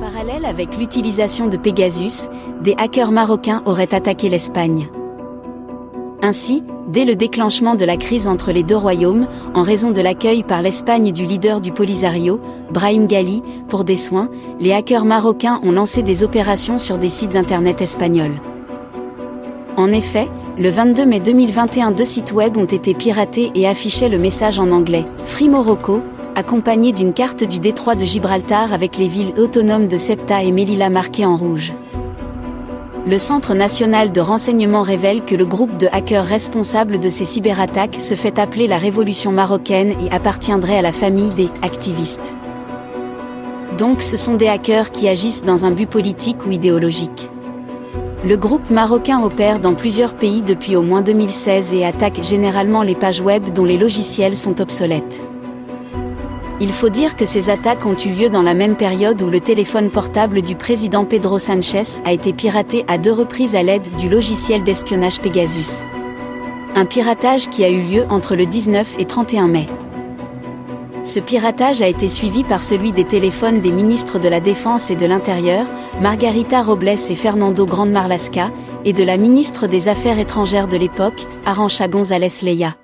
Parallèle avec l'utilisation de Pegasus, des hackers marocains auraient attaqué l'Espagne. Ainsi, dès le déclenchement de la crise entre les deux royaumes, en raison de l'accueil par l'Espagne du leader du Polisario, Brahim Ghali, pour des soins, les hackers marocains ont lancé des opérations sur des sites d'Internet espagnols. En effet, le 22 mai 2021 deux sites web ont été piratés et affichaient le message en anglais Free Morocco, accompagné d'une carte du détroit de Gibraltar avec les villes autonomes de Septa et Melilla marquées en rouge. Le Centre national de renseignement révèle que le groupe de hackers responsable de ces cyberattaques se fait appeler la Révolution marocaine et appartiendrait à la famille des activistes. Donc ce sont des hackers qui agissent dans un but politique ou idéologique. Le groupe marocain opère dans plusieurs pays depuis au moins 2016 et attaque généralement les pages web dont les logiciels sont obsolètes. Il faut dire que ces attaques ont eu lieu dans la même période où le téléphone portable du président Pedro Sanchez a été piraté à deux reprises à l'aide du logiciel d'espionnage Pegasus. Un piratage qui a eu lieu entre le 19 et 31 mai. Ce piratage a été suivi par celui des téléphones des ministres de la Défense et de l'Intérieur, Margarita Robles et Fernando Grande Marlasca, et de la ministre des Affaires étrangères de l'époque, Arancha González Leia.